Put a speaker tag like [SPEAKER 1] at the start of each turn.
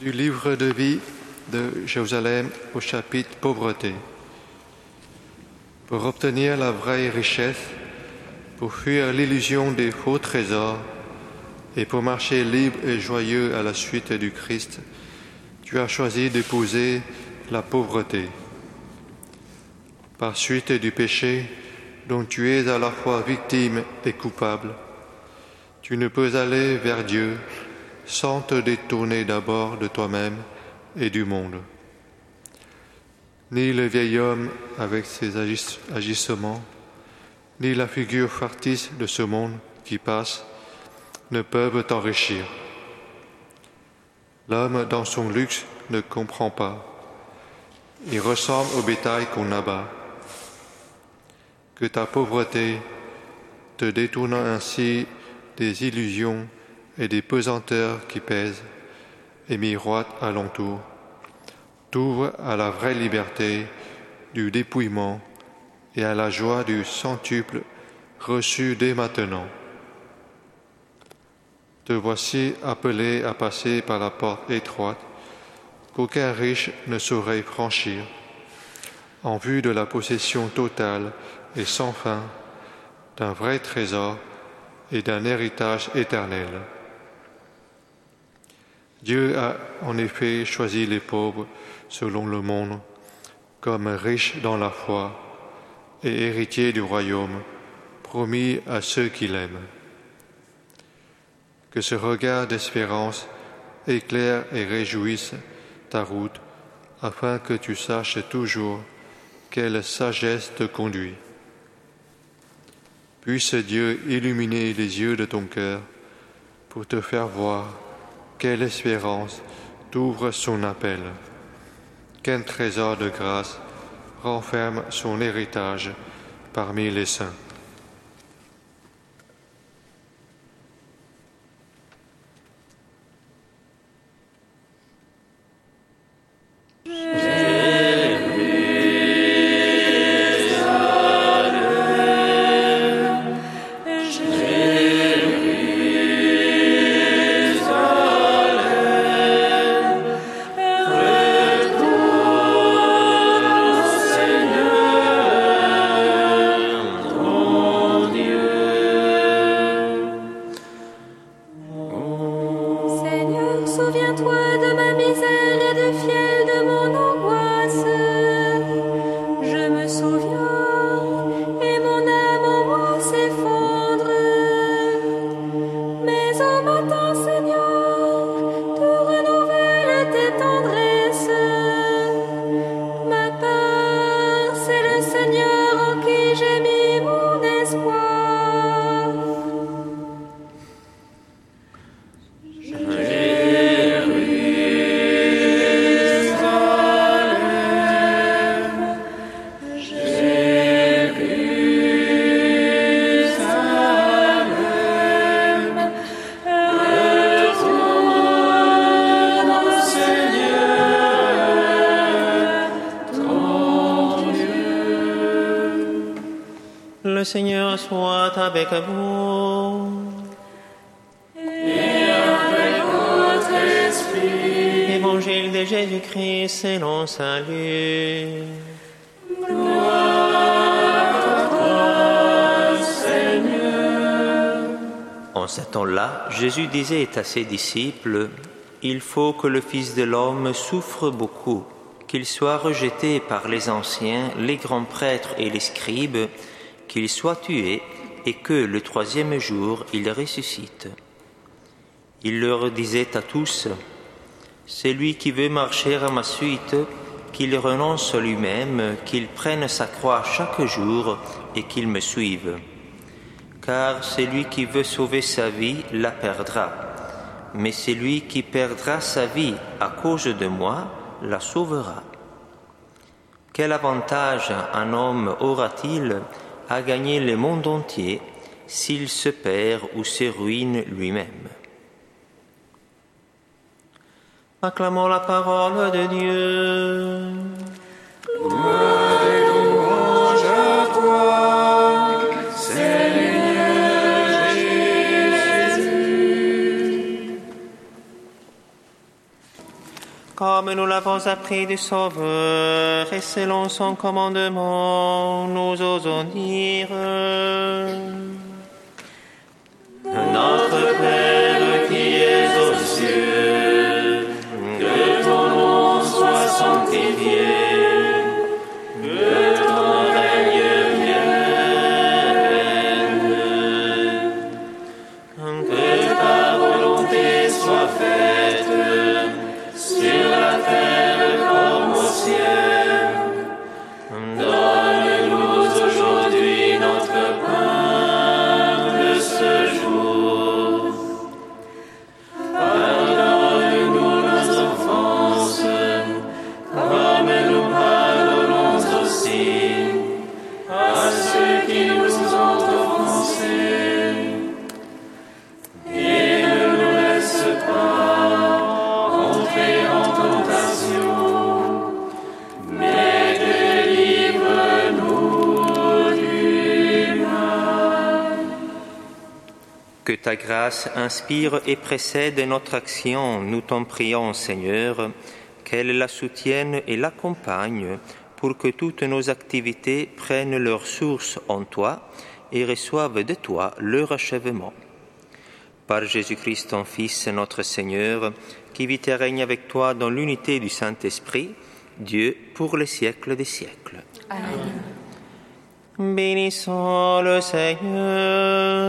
[SPEAKER 1] Du livre de vie de Jérusalem au chapitre pauvreté. Pour obtenir la vraie richesse, pour fuir l'illusion des faux trésors et pour marcher libre et joyeux à la suite du Christ, tu as choisi d'épouser la pauvreté. Par suite du péché dont tu es à la fois victime et coupable, tu ne peux aller vers Dieu sans te détourner d'abord de toi-même et du monde. Ni le vieil homme avec ses agissements, ni la figure factice de ce monde qui passe ne peuvent t'enrichir. L'homme dans son luxe ne comprend pas. Il ressemble au bétail qu'on abat. Que ta pauvreté, te détournant ainsi des illusions et des pesanteurs qui pèsent et miroitent alentour, t'ouvre à la vraie liberté du dépouillement et à la joie du centuple reçu dès maintenant. Te voici appelé à passer par la porte étroite qu'aucun riche ne saurait franchir, en vue de la possession totale et sans fin d'un vrai trésor et d'un héritage éternel. Dieu a en effet choisi les pauvres selon le monde comme riches dans la foi et héritiers du royaume promis à ceux qui l'aiment. Que ce regard d'espérance éclaire et réjouisse ta route afin que tu saches toujours quelle sagesse te conduit. Puisse Dieu illuminer les yeux de ton cœur pour te faire voir quelle espérance t'ouvre son appel. Quel trésor de grâce renferme son héritage parmi les saints. toi de ma misère et de fiel de mon nom.
[SPEAKER 2] Seigneur soit avec vous.
[SPEAKER 3] Et avec votre esprit.
[SPEAKER 2] Évangile de Jésus-Christ selon salut. En ce temps-là, Jésus disait à ses disciples, Il faut que le Fils de l'homme souffre beaucoup, qu'il soit rejeté par les anciens, les grands prêtres et les scribes, qu'il soit tué et que le troisième jour il ressuscite. Il leur disait à tous, Celui qui veut marcher à ma suite, qu'il renonce lui-même, qu'il prenne sa croix chaque jour et qu'il me suive. Car celui qui veut sauver sa vie la perdra, mais celui qui perdra sa vie à cause de moi la sauvera. Quel avantage un homme aura-t-il à gagner le monde entier s'il se perd ou se ruine lui-même. Acclamons la parole de Dieu. Comme nous l'avons appris du Sauveur selon son commandement, nous osons dire. Notre Père qui es aux cieux, que ton nom soit sanctifié, ta grâce inspire et précède notre action, nous t'en prions, Seigneur, qu'elle la soutienne et l'accompagne pour que toutes nos activités prennent leur source en toi et reçoivent de toi leur achèvement. Par Jésus-Christ, ton Fils, notre Seigneur, qui vit et règne avec toi dans l'unité du Saint-Esprit, Dieu pour les siècles des siècles. Bénissons le Seigneur.